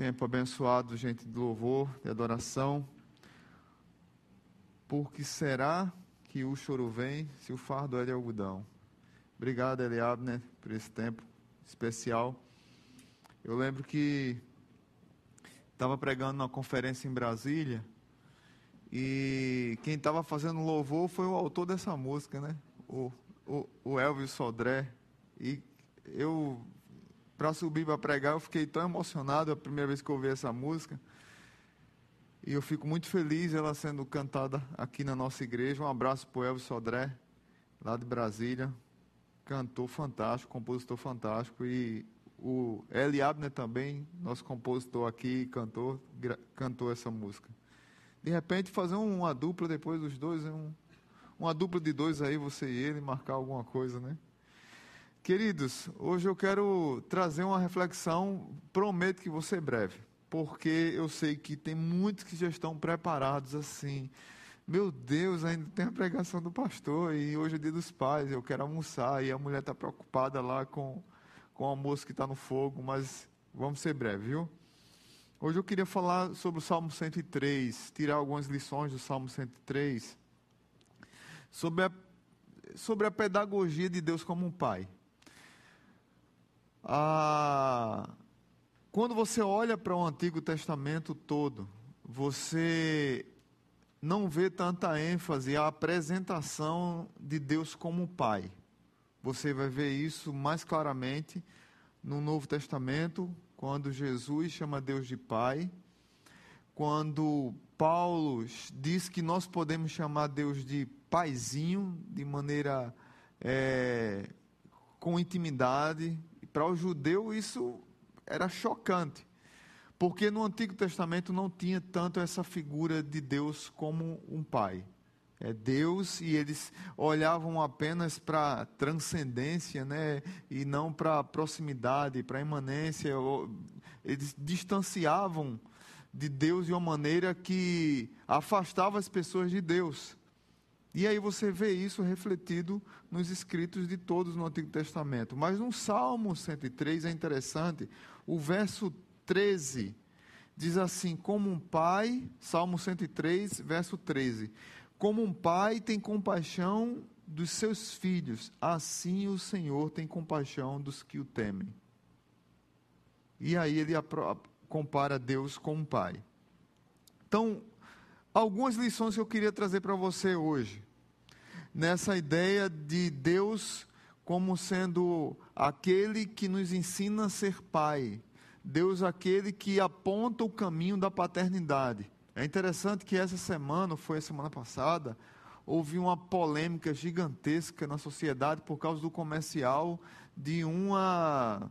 tempo abençoado, gente de louvor, de adoração. Porque será que o choro vem se o fardo é de algodão? Obrigado, Eliabner, por esse tempo especial. Eu lembro que estava pregando numa conferência em Brasília e quem estava fazendo louvor foi o autor dessa música, né? O, o, o Elvis Sodré. E eu, para subir para pregar, eu fiquei tão emocionado a primeira vez que eu ouvi essa música. E eu fico muito feliz ela sendo cantada aqui na nossa igreja. Um abraço para o Elvis Sodré, lá de Brasília. Cantor fantástico, compositor fantástico. E o Eli Abner também, nosso compositor aqui, cantor, cantou essa música. De repente, fazer uma dupla depois dos dois, um, uma dupla de dois aí, você e ele, marcar alguma coisa, né? Queridos, hoje eu quero trazer uma reflexão, prometo que vou ser breve, porque eu sei que tem muitos que já estão preparados assim. Meu Deus, ainda tem a pregação do pastor e hoje é dia dos pais, eu quero almoçar e a mulher está preocupada lá com, com o almoço que está no fogo, mas vamos ser breve, viu? Hoje eu queria falar sobre o Salmo 103, tirar algumas lições do Salmo 103, sobre a, sobre a pedagogia de Deus como um pai. Ah, quando você olha para o Antigo Testamento todo, você não vê tanta ênfase à apresentação de Deus como pai. Você vai ver isso mais claramente no Novo Testamento, quando Jesus chama Deus de Pai, quando Paulo diz que nós podemos chamar Deus de Paizinho, de maneira é, com intimidade. Para o judeu isso era chocante, porque no Antigo Testamento não tinha tanto essa figura de Deus como um pai é Deus e eles olhavam apenas para transcendência, né, e não para proximidade, para imanência. Eles distanciavam de Deus de uma maneira que afastava as pessoas de Deus. E aí você vê isso refletido nos escritos de todos no Antigo Testamento. Mas no Salmo 103 é interessante, o verso 13 diz assim: Como um pai, Salmo 103, verso 13 como um pai tem compaixão dos seus filhos, assim o Senhor tem compaixão dos que o temem. E aí ele compara Deus com um pai. Então, algumas lições que eu queria trazer para você hoje. Nessa ideia de Deus como sendo aquele que nos ensina a ser pai. Deus aquele que aponta o caminho da paternidade. É interessante que essa semana, foi a semana passada, houve uma polêmica gigantesca na sociedade por causa do comercial de uma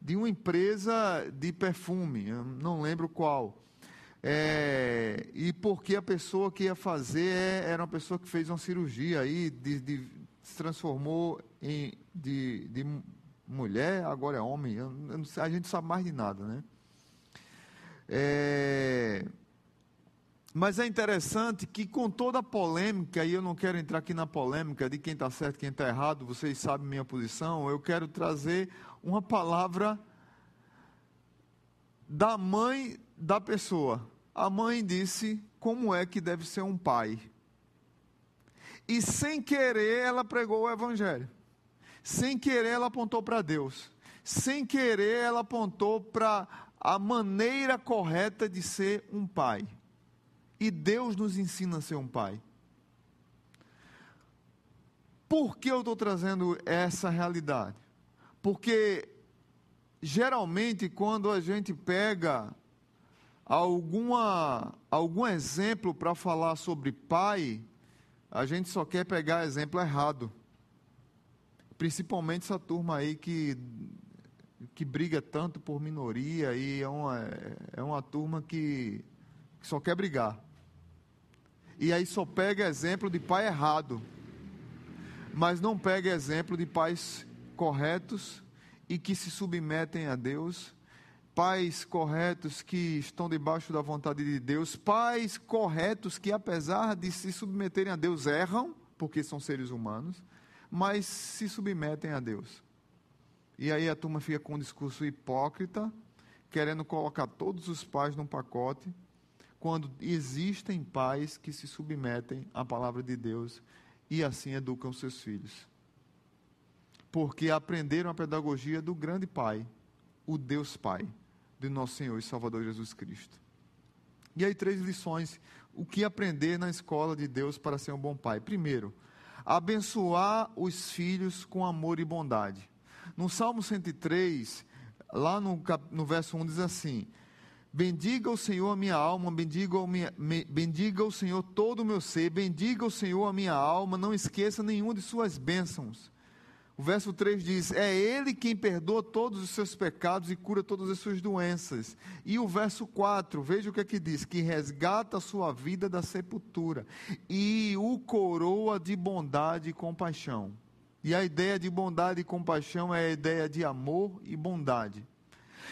de uma empresa de perfume, não lembro qual. É, e porque a pessoa que ia fazer é, era uma pessoa que fez uma cirurgia aí, de, de, se transformou em, de, de mulher, agora é homem. Eu, eu a gente sabe mais de nada, né? É, mas é interessante que, com toda a polêmica, e eu não quero entrar aqui na polêmica de quem está certo quem está errado, vocês sabem minha posição, eu quero trazer uma palavra da mãe da pessoa. A mãe disse como é que deve ser um pai. E sem querer, ela pregou o evangelho. Sem querer, ela apontou para Deus. Sem querer, ela apontou para a maneira correta de ser um pai. E Deus nos ensina a ser um pai. Por que eu estou trazendo essa realidade? Porque geralmente quando a gente pega alguma, algum exemplo para falar sobre pai, a gente só quer pegar exemplo errado. Principalmente essa turma aí que, que briga tanto por minoria e é uma, é uma turma que, que só quer brigar. E aí só pega exemplo de pai errado, mas não pega exemplo de pais corretos e que se submetem a Deus, pais corretos que estão debaixo da vontade de Deus, pais corretos que, apesar de se submeterem a Deus, erram, porque são seres humanos, mas se submetem a Deus. E aí a turma fica com um discurso hipócrita, querendo colocar todos os pais num pacote, quando existem pais que se submetem à palavra de Deus e assim educam seus filhos. Porque aprenderam a pedagogia do grande Pai, o Deus Pai, de nosso Senhor e Salvador Jesus Cristo. E aí, três lições. O que aprender na escola de Deus para ser um bom pai? Primeiro, abençoar os filhos com amor e bondade. No Salmo 103, lá no, no verso 1 diz assim: Bendiga o Senhor a minha alma, bendiga o, minha, bendiga o Senhor todo o meu ser, bendiga o Senhor a minha alma, não esqueça nenhuma de suas bênçãos. O verso 3 diz: É Ele quem perdoa todos os seus pecados e cura todas as suas doenças. E o verso 4, veja o que é diz: Que resgata a sua vida da sepultura e o coroa de bondade e compaixão. E a ideia de bondade e compaixão é a ideia de amor e bondade.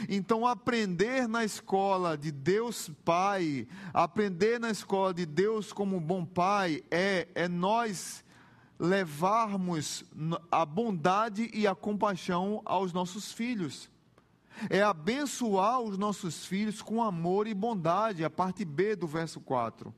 Então, aprender na escola de Deus Pai, aprender na escola de Deus como bom Pai, é, é nós levarmos a bondade e a compaixão aos nossos filhos. É abençoar os nossos filhos com amor e bondade, a parte B do verso 4.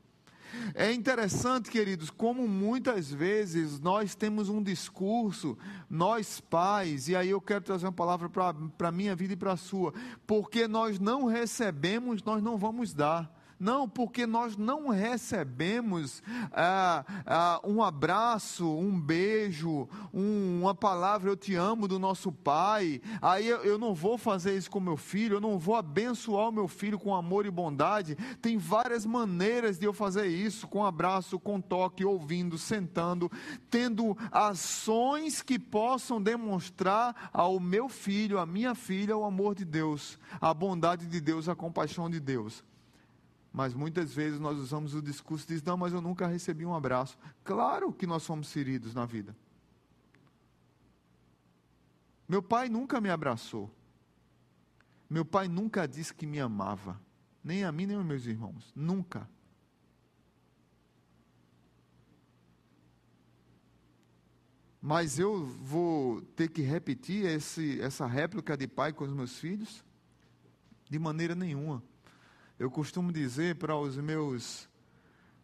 É interessante, queridos, como muitas vezes nós temos um discurso, nós pais, e aí eu quero trazer uma palavra para a minha vida e para a sua, porque nós não recebemos, nós não vamos dar. Não, porque nós não recebemos ah, ah, um abraço, um beijo, um, uma palavra eu te amo do nosso pai. Aí eu, eu não vou fazer isso com meu filho, eu não vou abençoar o meu filho com amor e bondade. Tem várias maneiras de eu fazer isso: com abraço, com toque, ouvindo, sentando, tendo ações que possam demonstrar ao meu filho, à minha filha, o amor de Deus, a bondade de Deus, a compaixão de Deus. Mas muitas vezes nós usamos o discurso e diz: "Não, mas eu nunca recebi um abraço". Claro que nós somos feridos na vida. Meu pai nunca me abraçou. Meu pai nunca disse que me amava, nem a mim nem aos meus irmãos, nunca. Mas eu vou ter que repetir esse, essa réplica de pai com os meus filhos? De maneira nenhuma. Eu costumo dizer para os meus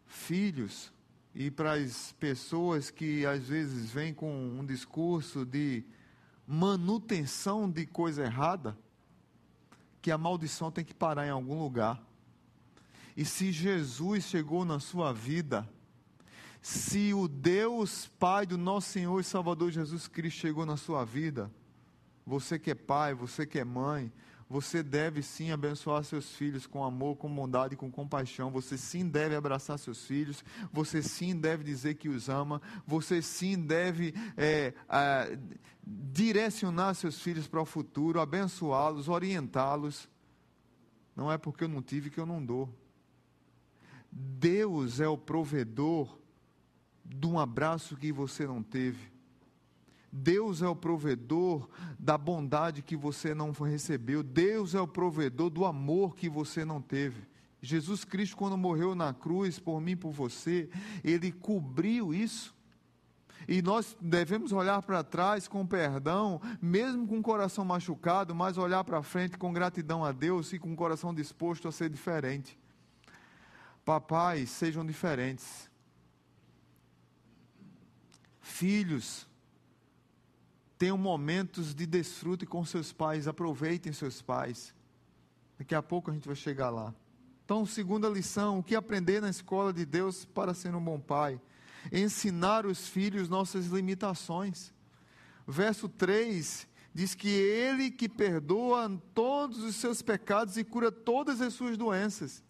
filhos e para as pessoas que às vezes vêm com um discurso de manutenção de coisa errada, que a maldição tem que parar em algum lugar. E se Jesus chegou na sua vida, se o Deus Pai do nosso Senhor e Salvador Jesus Cristo chegou na sua vida, você que é pai, você que é mãe, você deve sim abençoar seus filhos com amor, com bondade, com compaixão. Você sim deve abraçar seus filhos. Você sim deve dizer que os ama. Você sim deve é, direcionar seus filhos para o futuro, abençoá-los, orientá-los. Não é porque eu não tive que eu não dou. Deus é o provedor de um abraço que você não teve. Deus é o provedor da bondade que você não recebeu. Deus é o provedor do amor que você não teve. Jesus Cristo, quando morreu na cruz por mim, por você, ele cobriu isso. E nós devemos olhar para trás com perdão, mesmo com o coração machucado, mas olhar para frente com gratidão a Deus e com o coração disposto a ser diferente. Papais, sejam diferentes. Filhos, Tenham momentos de desfrute com seus pais, aproveitem seus pais. Daqui a pouco a gente vai chegar lá. Então, segunda lição: o que aprender na escola de Deus para ser um bom pai? Ensinar os filhos nossas limitações. Verso 3 diz que Ele que perdoa todos os seus pecados e cura todas as suas doenças.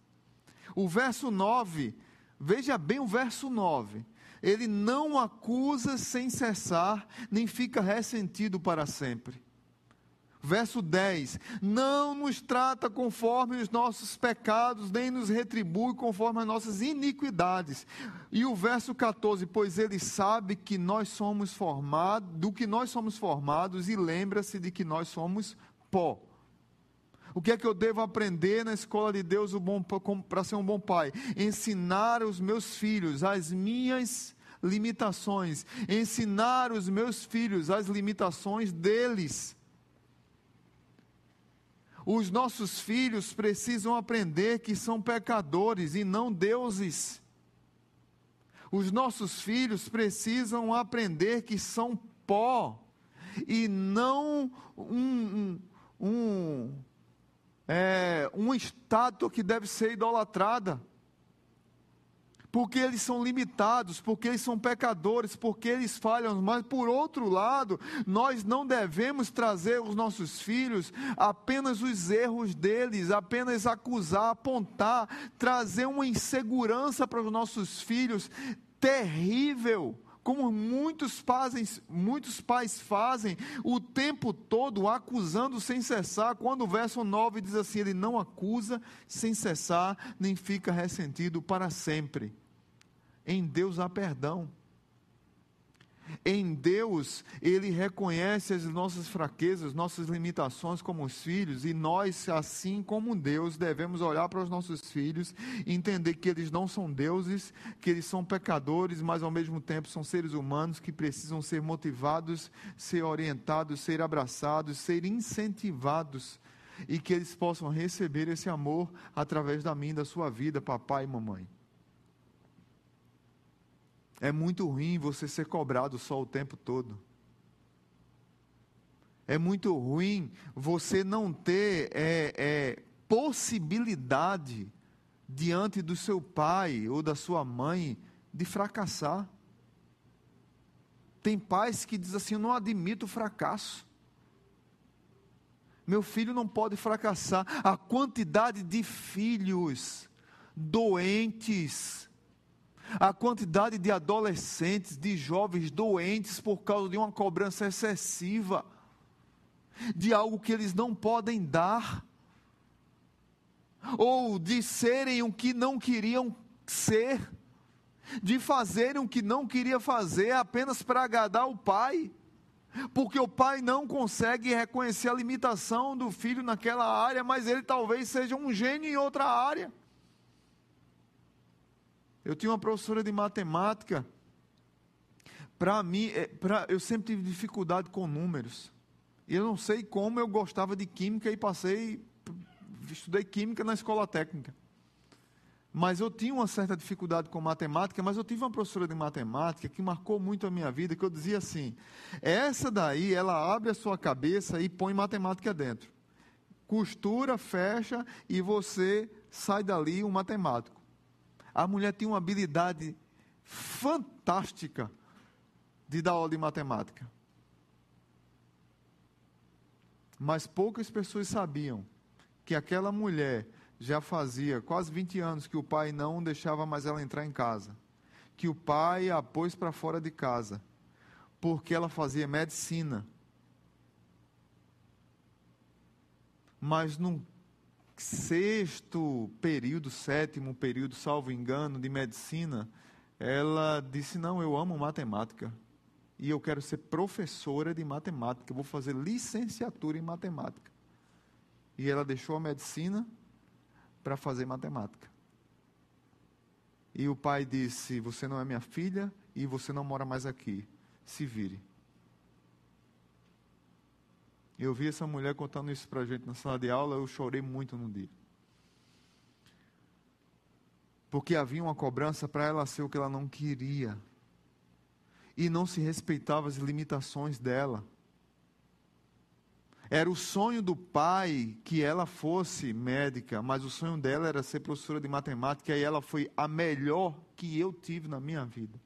O verso 9, veja bem o verso 9 ele não acusa sem cessar, nem fica ressentido para sempre. Verso 10: Não nos trata conforme os nossos pecados, nem nos retribui conforme as nossas iniquidades. E o verso 14: Pois ele sabe que nós somos formados, do que nós somos formados, e lembra-se de que nós somos pó. O que é que eu devo aprender na escola de Deus para ser um bom pai? Ensinar os meus filhos as minhas limitações, ensinar os meus filhos as limitações deles. Os nossos filhos precisam aprender que são pecadores e não deuses. Os nossos filhos precisam aprender que são pó e não um, um, um, é, uma estátua que deve ser idolatrada. Porque eles são limitados, porque eles são pecadores, porque eles falham, mas por outro lado, nós não devemos trazer os nossos filhos apenas os erros deles, apenas acusar, apontar, trazer uma insegurança para os nossos filhos terrível como muitos fazem, muitos pais fazem o tempo todo acusando sem cessar, quando o verso 9 diz assim, ele não acusa sem cessar, nem fica ressentido para sempre. Em Deus há perdão. Em Deus, Ele reconhece as nossas fraquezas, nossas limitações como os filhos, e nós, assim como Deus, devemos olhar para os nossos filhos e entender que eles não são deuses, que eles são pecadores, mas ao mesmo tempo são seres humanos que precisam ser motivados, ser orientados, ser abraçados, ser incentivados, e que eles possam receber esse amor através da minha, da sua vida, papai e mamãe. É muito ruim você ser cobrado só o tempo todo. É muito ruim você não ter é, é, possibilidade diante do seu pai ou da sua mãe de fracassar. Tem pais que dizem assim: eu não admito fracasso. Meu filho não pode fracassar. A quantidade de filhos doentes, a quantidade de adolescentes, de jovens doentes por causa de uma cobrança excessiva, de algo que eles não podem dar, ou de serem o que não queriam ser, de fazerem o que não queria fazer apenas para agradar o pai porque o pai não consegue reconhecer a limitação do filho naquela área, mas ele talvez seja um gênio em outra área. Eu tinha uma professora de matemática. Para mim, é, pra, eu sempre tive dificuldade com números. E eu não sei como eu gostava de química e passei, estudei química na escola técnica. Mas eu tinha uma certa dificuldade com matemática, mas eu tive uma professora de matemática que marcou muito a minha vida, que eu dizia assim: essa daí, ela abre a sua cabeça e põe matemática dentro. Costura, fecha e você sai dali um matemático. A mulher tinha uma habilidade fantástica de dar aula de matemática. Mas poucas pessoas sabiam que aquela mulher já fazia quase 20 anos que o pai não deixava mais ela entrar em casa. Que o pai a pôs para fora de casa. Porque ela fazia medicina. Mas não sexto período, sétimo período, salvo engano, de medicina, ela disse: Não, eu amo matemática. E eu quero ser professora de matemática. Eu vou fazer licenciatura em matemática. E ela deixou a medicina para fazer matemática. E o pai disse: Você não é minha filha e você não mora mais aqui. Se vire. Eu vi essa mulher contando isso para a gente na sala de aula, eu chorei muito no dia. Porque havia uma cobrança para ela ser o que ela não queria. E não se respeitava as limitações dela. Era o sonho do pai que ela fosse médica, mas o sonho dela era ser professora de matemática e ela foi a melhor que eu tive na minha vida.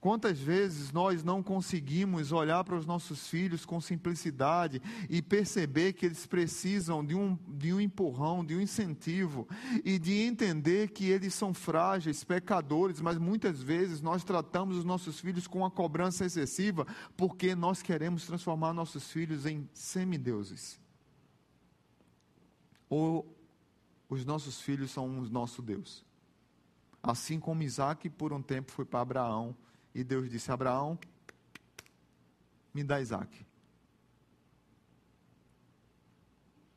Quantas vezes nós não conseguimos olhar para os nossos filhos com simplicidade e perceber que eles precisam de um, de um empurrão, de um incentivo e de entender que eles são frágeis, pecadores, mas muitas vezes nós tratamos os nossos filhos com uma cobrança excessiva porque nós queremos transformar nossos filhos em semideuses. Ou os nossos filhos são o nosso Deus. Assim como Isaac por um tempo foi para Abraão e Deus disse: Abraão, me dá Isaac.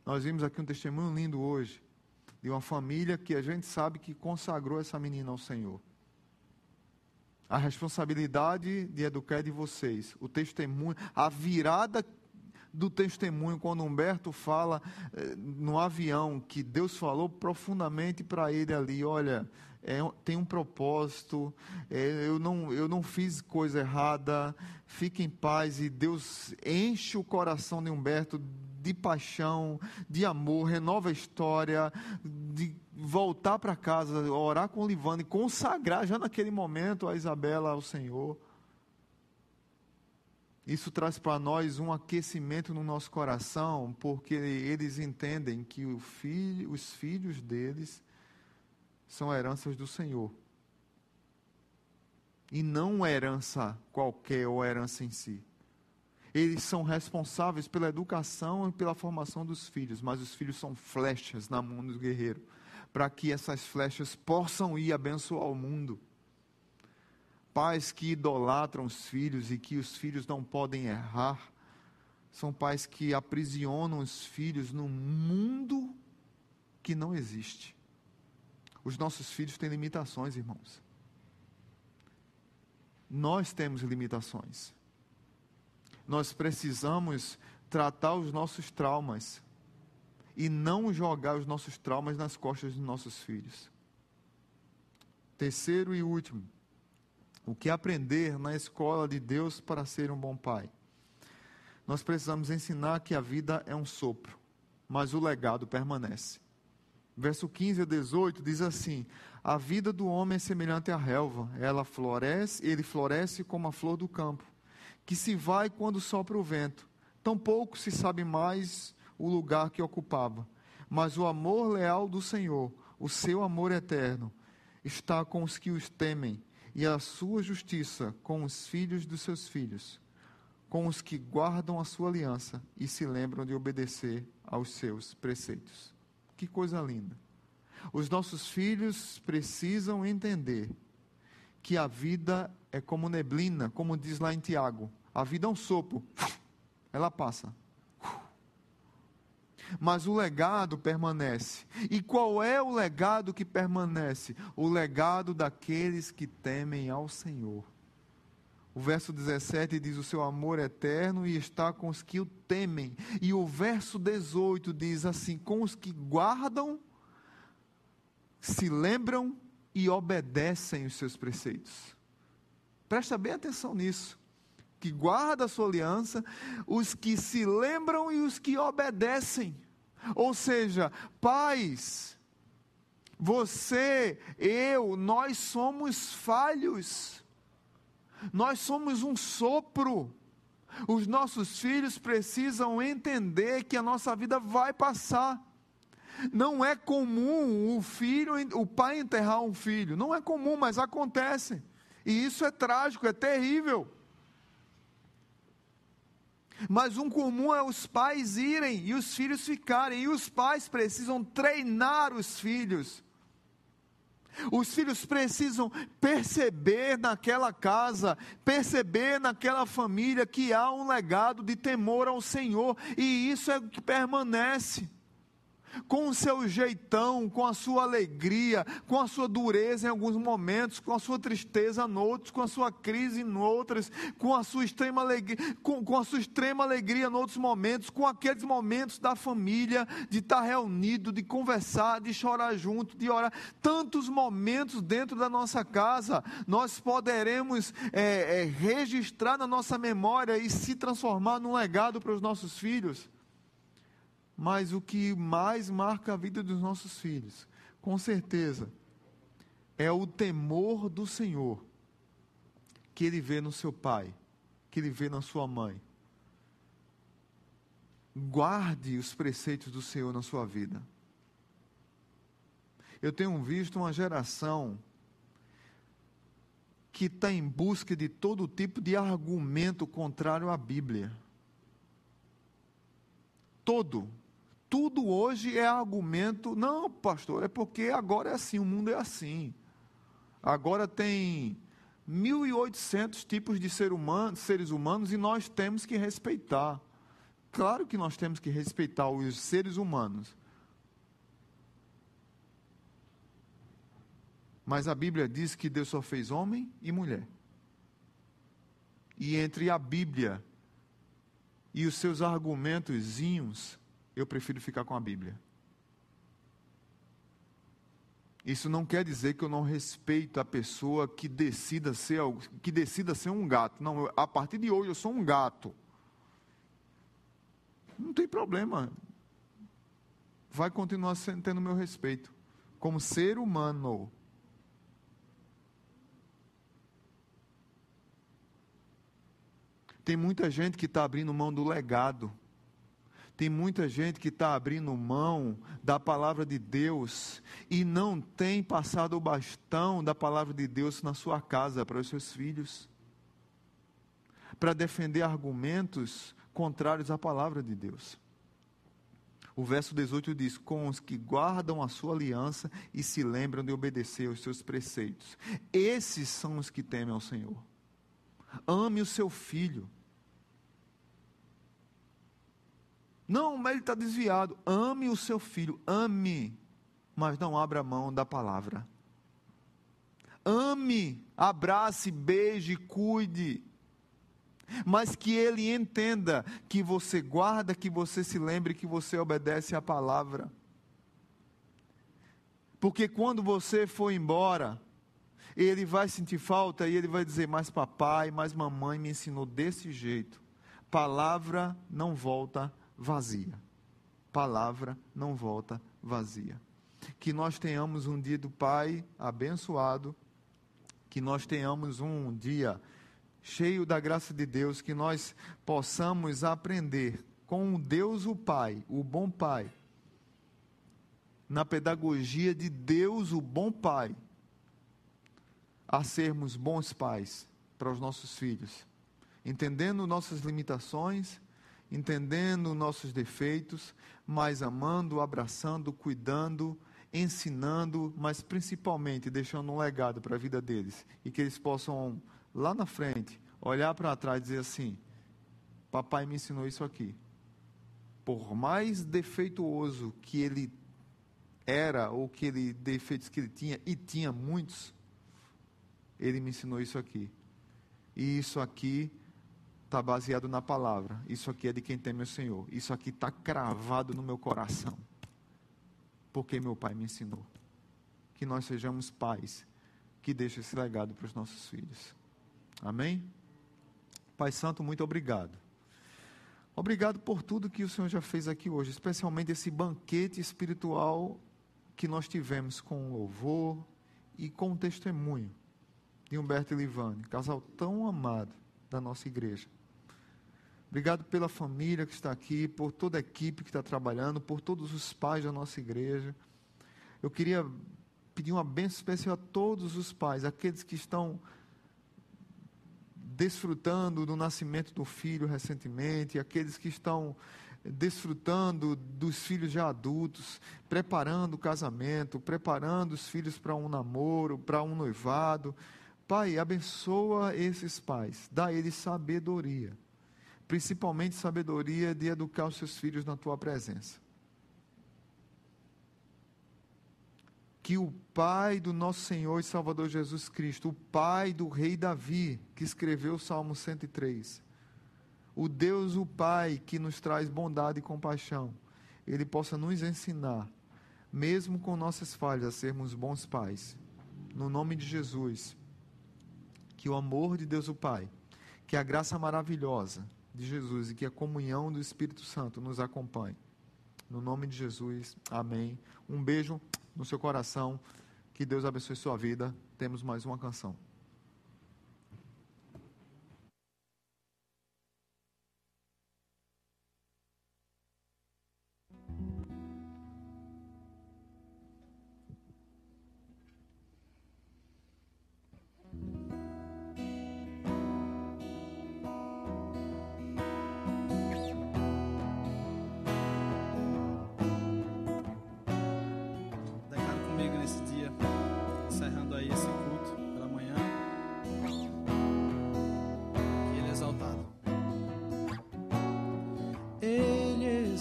Nós vimos aqui um testemunho lindo hoje de uma família que a gente sabe que consagrou essa menina ao Senhor. A responsabilidade de educar é de vocês. O testemunho, a virada do testemunho, quando Humberto fala eh, no avião que Deus falou profundamente para ele ali: olha, é, tem um propósito, é, eu, não, eu não fiz coisa errada, fique em paz. E Deus enche o coração de Humberto de paixão, de amor, renova a história, de voltar para casa, orar com o Livano e consagrar já naquele momento a Isabela ao Senhor. Isso traz para nós um aquecimento no nosso coração, porque eles entendem que filho, os filhos deles são heranças do Senhor. E não herança qualquer ou herança em si. Eles são responsáveis pela educação e pela formação dos filhos, mas os filhos são flechas na mão do guerreiro, para que essas flechas possam ir abençoar o mundo. Pais que idolatram os filhos e que os filhos não podem errar, são pais que aprisionam os filhos num mundo que não existe. Os nossos filhos têm limitações, irmãos. Nós temos limitações. Nós precisamos tratar os nossos traumas e não jogar os nossos traumas nas costas dos nossos filhos. Terceiro e último, o que aprender na escola de Deus para ser um bom pai? Nós precisamos ensinar que a vida é um sopro, mas o legado permanece. Verso 15 a 18 diz assim: A vida do homem é semelhante à relva, ela floresce, ele floresce como a flor do campo que se vai quando sopra o vento. Tampouco se sabe mais o lugar que ocupava. Mas o amor leal do Senhor, o seu amor eterno, está com os que os temem, e a sua justiça com os filhos dos seus filhos, com os que guardam a sua aliança e se lembram de obedecer aos seus preceitos. Que coisa linda! Os nossos filhos precisam entender que a vida é como neblina, como diz lá em Tiago. A vida é um sopro, ela passa. Mas o legado permanece. E qual é o legado que permanece? O legado daqueles que temem ao Senhor. O verso 17 diz: O seu amor é eterno e está com os que o temem. E o verso 18 diz assim: Com os que guardam, se lembram e obedecem os seus preceitos. Presta bem atenção nisso. Que guarda a sua aliança, os que se lembram e os que obedecem. Ou seja, pais, você, eu, nós somos falhos. Nós somos um sopro. Os nossos filhos precisam entender que a nossa vida vai passar. Não é comum o filho, o pai enterrar um filho. Não é comum, mas acontece. E isso é trágico, é terrível. Mas um comum é os pais irem e os filhos ficarem. E os pais precisam treinar os filhos. Os filhos precisam perceber naquela casa, perceber naquela família que há um legado de temor ao Senhor, e isso é o que permanece com o seu jeitão, com a sua alegria, com a sua dureza em alguns momentos, com a sua tristeza em outros, com a sua crise em outros, com a sua extrema alegria, com, com a sua extrema alegria em outros momentos, com aqueles momentos da família, de estar reunido, de conversar, de chorar junto, de orar. Tantos momentos dentro da nossa casa, nós poderemos é, é, registrar na nossa memória e se transformar num legado para os nossos filhos. Mas o que mais marca a vida dos nossos filhos, com certeza, é o temor do Senhor que ele vê no seu pai, que ele vê na sua mãe. Guarde os preceitos do Senhor na sua vida. Eu tenho visto uma geração que está em busca de todo tipo de argumento contrário à Bíblia. Todo tudo hoje é argumento. Não, pastor, é porque agora é assim, o mundo é assim. Agora tem 1.800 tipos de ser humano, seres humanos e nós temos que respeitar. Claro que nós temos que respeitar os seres humanos. Mas a Bíblia diz que Deus só fez homem e mulher. E entre a Bíblia e os seus argumentozinhos, eu prefiro ficar com a Bíblia. Isso não quer dizer que eu não respeito a pessoa que decida ser, que decida ser um gato. Não, a partir de hoje eu sou um gato. Não tem problema. Vai continuar tendo meu respeito. Como ser humano. Tem muita gente que está abrindo mão do legado. Tem muita gente que está abrindo mão da palavra de Deus e não tem passado o bastão da palavra de Deus na sua casa para os seus filhos, para defender argumentos contrários à palavra de Deus. O verso 18 diz: Com os que guardam a sua aliança e se lembram de obedecer aos seus preceitos. Esses são os que temem ao Senhor. Ame o seu filho Não, mas ele está desviado. Ame o seu filho, ame, mas não abra mão da palavra. Ame, abrace, beije, cuide. Mas que ele entenda que você guarda, que você se lembre que você obedece à palavra. Porque quando você for embora, ele vai sentir falta e ele vai dizer: Mas papai, mas mamãe me ensinou desse jeito. Palavra não volta vazia. Palavra não volta vazia. Que nós tenhamos um dia do Pai abençoado, que nós tenhamos um dia cheio da graça de Deus, que nós possamos aprender com Deus o Pai, o bom Pai, na pedagogia de Deus o bom Pai, a sermos bons pais para os nossos filhos, entendendo nossas limitações entendendo nossos defeitos, mas amando, abraçando, cuidando, ensinando, mas principalmente deixando um legado para a vida deles e que eles possam lá na frente olhar para trás e dizer assim: Papai me ensinou isso aqui. Por mais defeituoso que ele era ou que ele defeitos que ele tinha e tinha muitos, ele me ensinou isso aqui. E isso aqui está baseado na palavra. Isso aqui é de quem teme o Senhor. Isso aqui está cravado no meu coração. Porque meu pai me ensinou. Que nós sejamos pais que deixem esse legado para os nossos filhos. Amém? Pai Santo, muito obrigado. Obrigado por tudo que o Senhor já fez aqui hoje, especialmente esse banquete espiritual que nós tivemos com louvor e com o testemunho de Humberto e Livane, casal tão amado da nossa igreja. Obrigado pela família que está aqui, por toda a equipe que está trabalhando, por todos os pais da nossa igreja. Eu queria pedir uma bênção especial a todos os pais, aqueles que estão desfrutando do nascimento do filho recentemente, aqueles que estão desfrutando dos filhos já adultos, preparando o casamento, preparando os filhos para um namoro, para um noivado. Pai, abençoa esses pais, dá eles sabedoria principalmente sabedoria de educar os seus filhos na tua presença. Que o Pai do nosso Senhor e Salvador Jesus Cristo, o Pai do Rei Davi, que escreveu o Salmo 103, o Deus, o Pai, que nos traz bondade e compaixão, ele possa nos ensinar, mesmo com nossas falhas, a sermos bons pais. No nome de Jesus, que o amor de Deus, o Pai, que a graça maravilhosa, de Jesus e que a comunhão do Espírito Santo nos acompanhe. No nome de Jesus, amém. Um beijo no seu coração. Que Deus abençoe sua vida. Temos mais uma canção.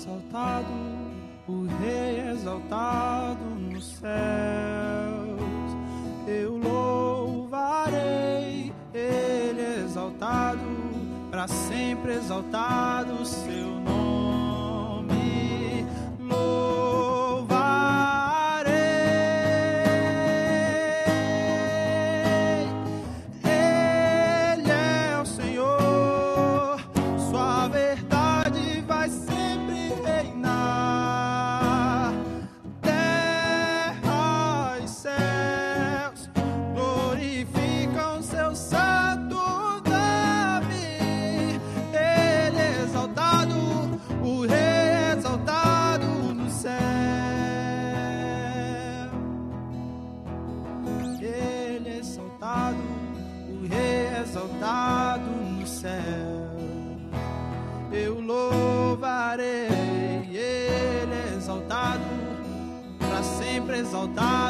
exaltado, o Rei exaltado nos céus. Eu louvarei, Ele exaltado, para sempre exaltado o seu exaltado.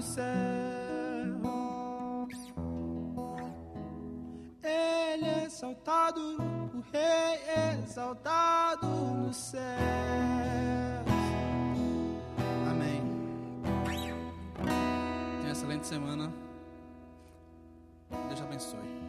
do céu. Ele é exaltado, o Rei é exaltado no céu. Amém. Tenha uma excelente semana. Deus abençoe.